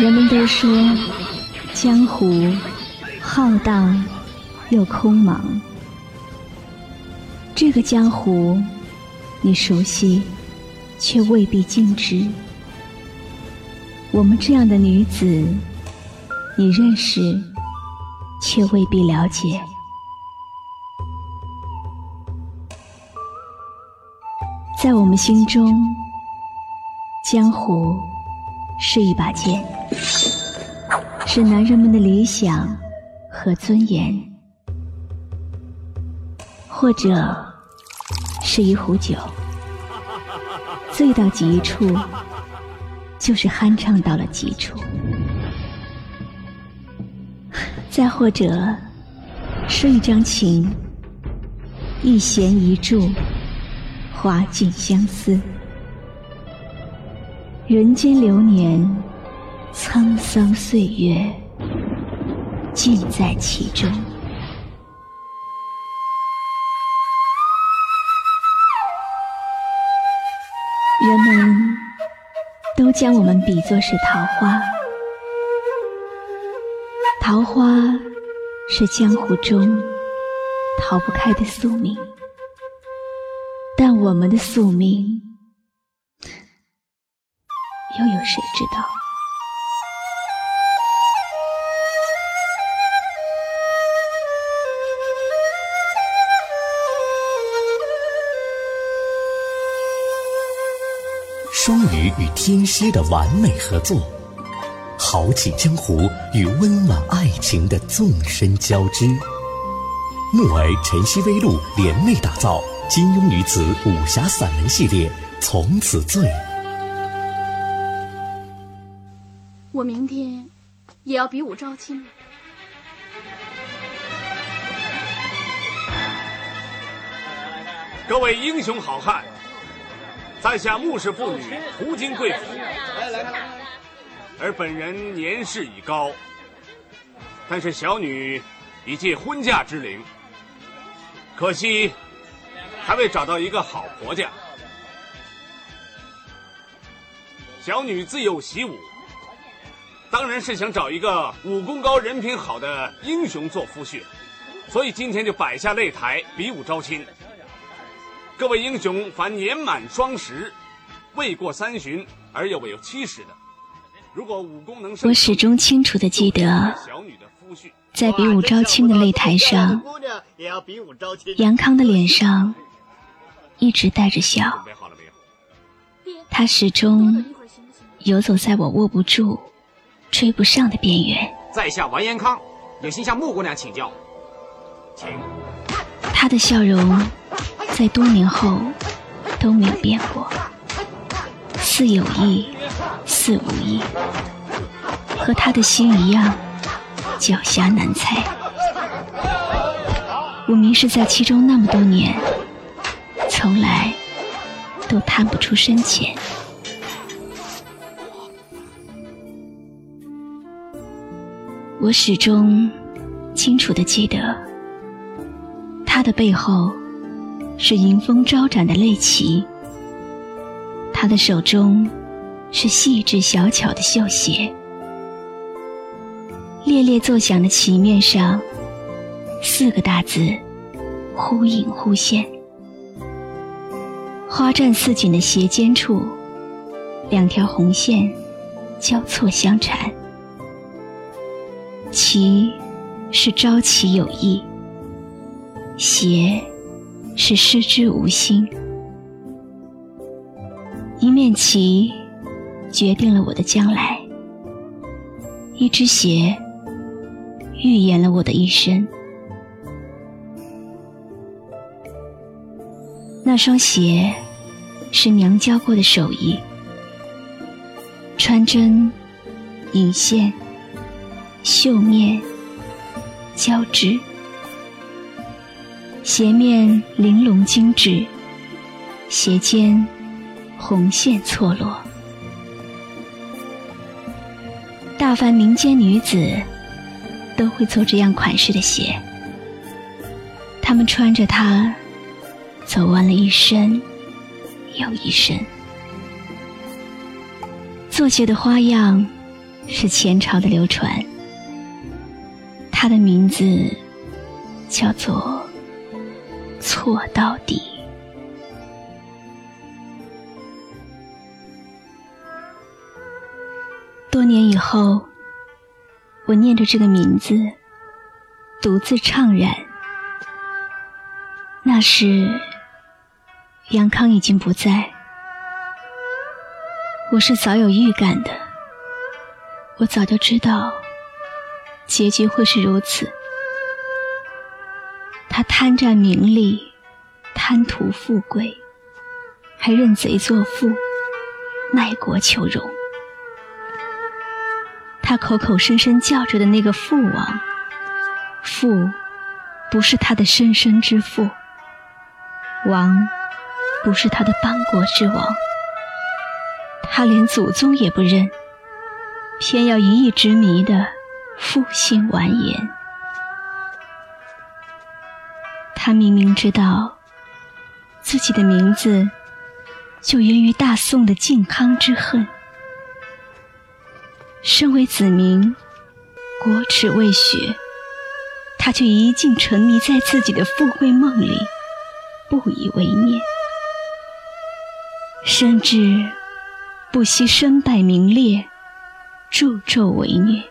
人们都说，江湖浩荡又空茫。这个江湖，你熟悉，却未必尽知。我们这样的女子，你认识，却未必了解。在我们心中，江湖是一把剑，是男人们的理想和尊严，或者是一壶酒，醉到极处，就是酣畅到了极处；再或者是一张琴，一弦一柱。花尽相思，人间流年，沧桑岁月，尽在其中。人们都将我们比作是桃花，桃花是江湖中逃不开的宿命。但我们的宿命，又有谁知道？双鱼与天蝎的完美合作，豪气江湖与温暖爱情的纵深交织，木儿晨曦微露联袂打造。金庸女子武侠散文系列从此醉。我明天也要比武招亲。各位英雄好汉，在下穆氏妇女途经贵府，而本人年事已高，但是小女已届婚嫁之龄，可惜。还未找到一个好婆家，小女自幼习武，当然是想找一个武功高、人品好的英雄做夫婿，所以今天就摆下擂台比武招亲。各位英雄，凡年满双十、未过三旬而又未有七十的，如果武功能，我始终清楚的记得，在比武招亲的擂台上，杨康的脸上。一直带着笑，他始终游走在我握不住、追不上的边缘。在下完颜康，有心向穆姑娘请教，请。他的笑容在多年后都没有变过，似有意，似无意，和他的心一样狡黠难猜。我迷失在其中那么多年。从来都探不出深浅。我始终清楚的记得，他的背后是迎风招展的泪旗，他的手中是细致小巧的绣鞋，猎猎作响的旗面上四个大字，忽隐忽现。花绽似锦的斜肩处，两条红线交错相缠。棋是朝棋有意，鞋是失之无心。一面旗决定了我的将来，一只鞋预言了我的一生。那双鞋是娘教过的手艺，穿针、引线、绣面、交织，鞋面玲珑精致，鞋尖红线错落。大凡民间女子都会做这样款式的鞋，她们穿着它。走完了一生又一生，做鞋的花样是前朝的流传，他的名字叫做错到底。多年以后，我念着这个名字，独自怅然。那时，杨康已经不在，我是早有预感的。我早就知道，结局会是如此。他贪占名利，贪图富贵，还认贼作父，卖国求荣。他口口声声叫着的那个父王，父不是他的生身之父，王不是他的邦国之王，他连祖宗也不认。偏要一意执迷的负心婉言。他明明知道自己的名字就源于大宋的靖康之恨，身为子民，国耻未雪，他却一劲沉迷在自己的富贵梦里，不以为念，甚至不惜身败名裂。助纣为虐。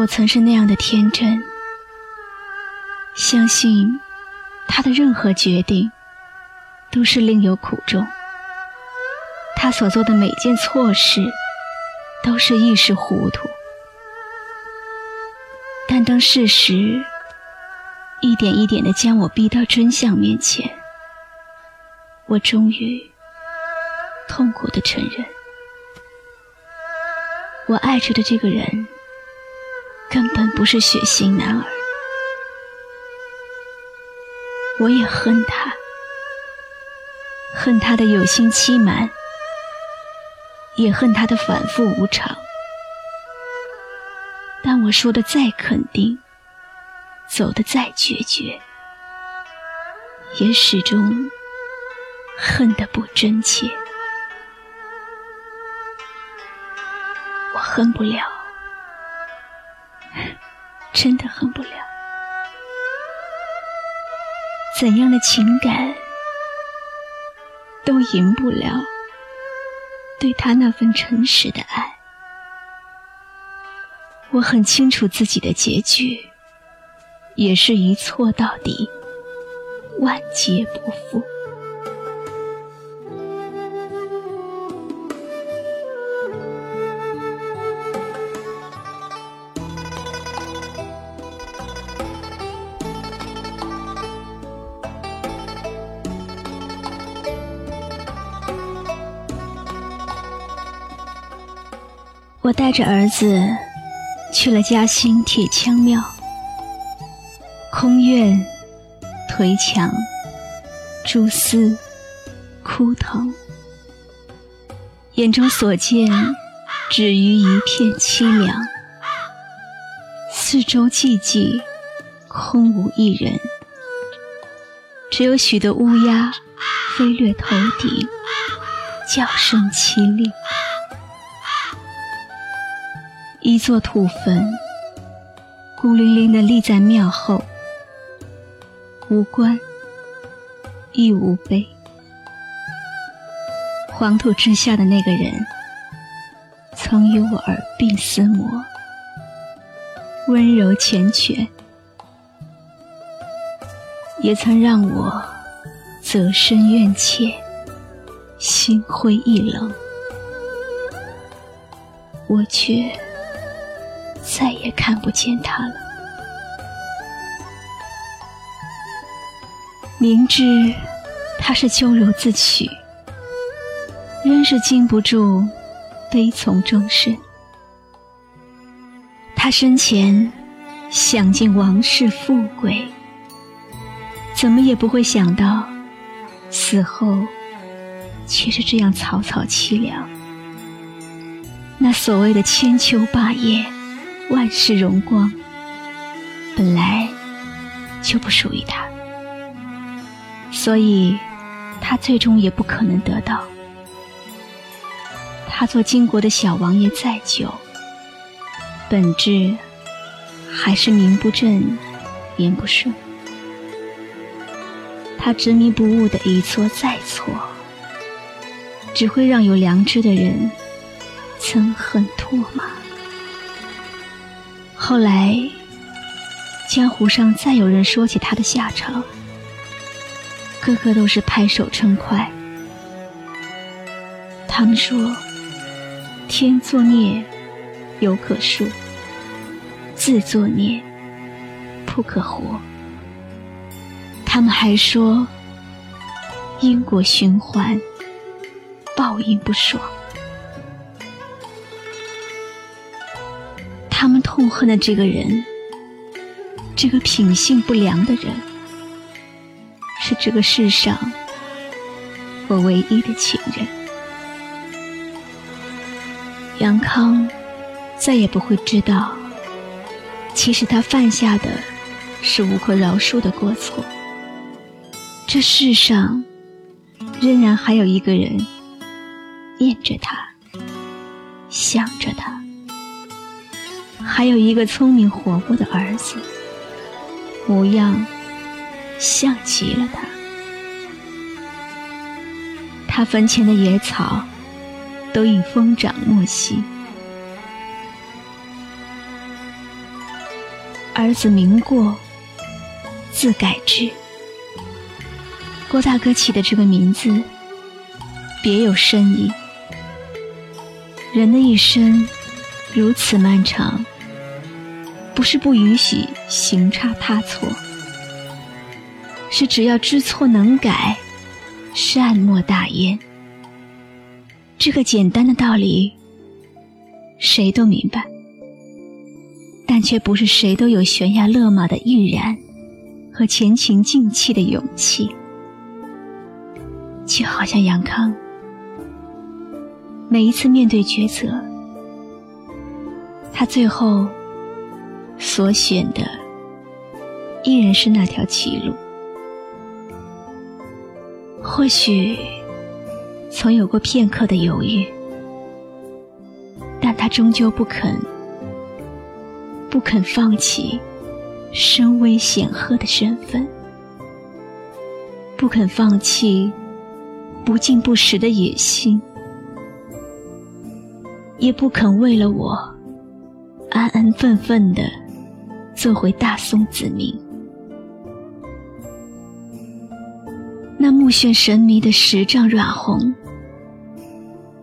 我曾是那样的天真，相信他的任何决定都是另有苦衷。他所做的每件错事都是一时糊涂。但当事实一点一点的将我逼到真相面前，我终于。痛苦的承认，我爱着的这个人根本不是血腥男儿。我也恨他，恨他的有心欺瞒，也恨他的反复无常。但我说的再肯定，走的再决绝，也始终恨得不真切。我恨不了，真的恨不了。怎样的情感都赢不了对他那份诚实的爱。我很清楚自己的结局，也是一错到底，万劫不复。我带着儿子去了嘉兴铁枪庙，空院、颓墙、蛛丝、枯藤，眼中所见止于一片凄凉。四周寂寂，空无一人，只有许多乌鸦飞掠头顶，叫声凄厉。一座土坟，孤零零地立在庙后，无棺，亦无碑。黄土之下的那个人，曾与我耳鬓厮磨，温柔缱绻，也曾让我择身怨切，心灰意冷。我却。再也看不见他了。明知他是咎由自取，仍是禁不住悲从中生。他生前享尽王室富贵，怎么也不会想到，死后却是这样草草凄凉。那所谓的千秋霸业。万世荣光本来就不属于他，所以他最终也不可能得到。他做金国的小王爷再久，本质还是名不正言不顺。他执迷不悟的一错再错，只会让有良知的人憎恨唾骂。后来，江湖上再有人说起他的下场，个个都是拍手称快。他们说：“天作孽，犹可恕；自作孽，不可活。”他们还说，因果循环，报应不爽。痛恨的这个人，这个品性不良的人，是这个世上我唯一的情人。杨康再也不会知道，其实他犯下的是无可饶恕的过错。这世上仍然还有一个人念着他，想着他，还有一个聪明活泼的儿子，模样像极了他。他坟前的野草都已疯长莫息。儿子名过，字改之。郭大哥起的这个名字，别有深意。人的一生如此漫长，不是不允许行差踏错，是只要知错能改，善莫大焉。这个简单的道理，谁都明白，但却不是谁都有悬崖勒马的毅然和前情尽弃的勇气。就好像杨康，每一次面对抉择，他最后所选的依然是那条歧路。或许曾有过片刻的犹豫，但他终究不肯，不肯放弃身微显赫的身份，不肯放弃。不进不食的野心，也不肯为了我安安分分的做回大宋子民。那目眩神迷的十丈软红，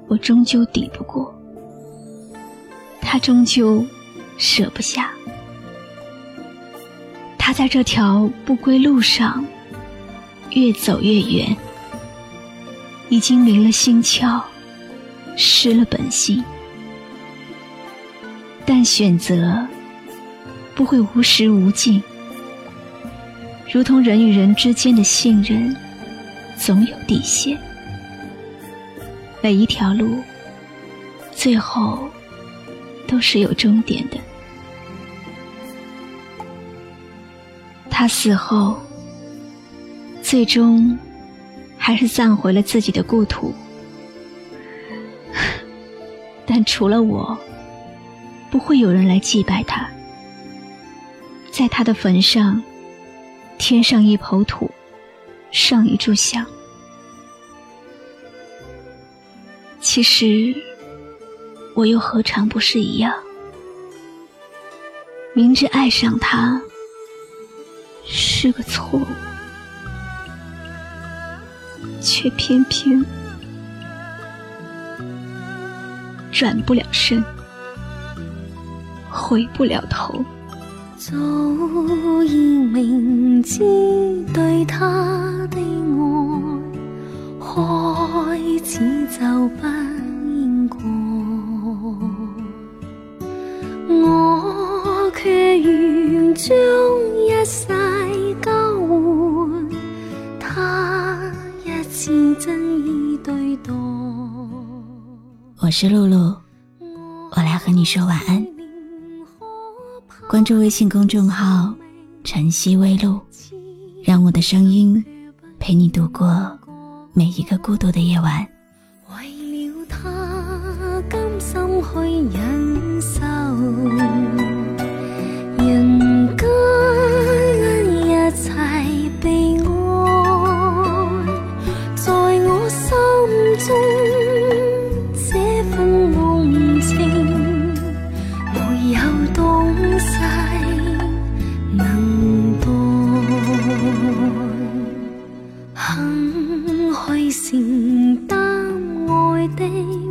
我终究抵不过，他终究舍不下。他在这条不归路上越走越远。已经没了心窍，失了本性，但选择不会无时无尽，如同人与人之间的信任，总有底线。每一条路，最后都是有终点的。他死后，最终。还是葬回了自己的故土，但除了我，不会有人来祭拜他。在他的坟上，添上一抔土，上一炷香。其实，我又何尝不是一样？明知爱上他是个错误。却偏偏转不了身，回不了头。早已明知对他的爱开始就不应该，我却愿将一世交换，他一次真意对待。我是露露，我来和你说晚安。关注微信公众号“晨曦微露”，让我的声音陪你度过每一个孤独的夜晚。为了他甘心去忍受。人肯去承担爱的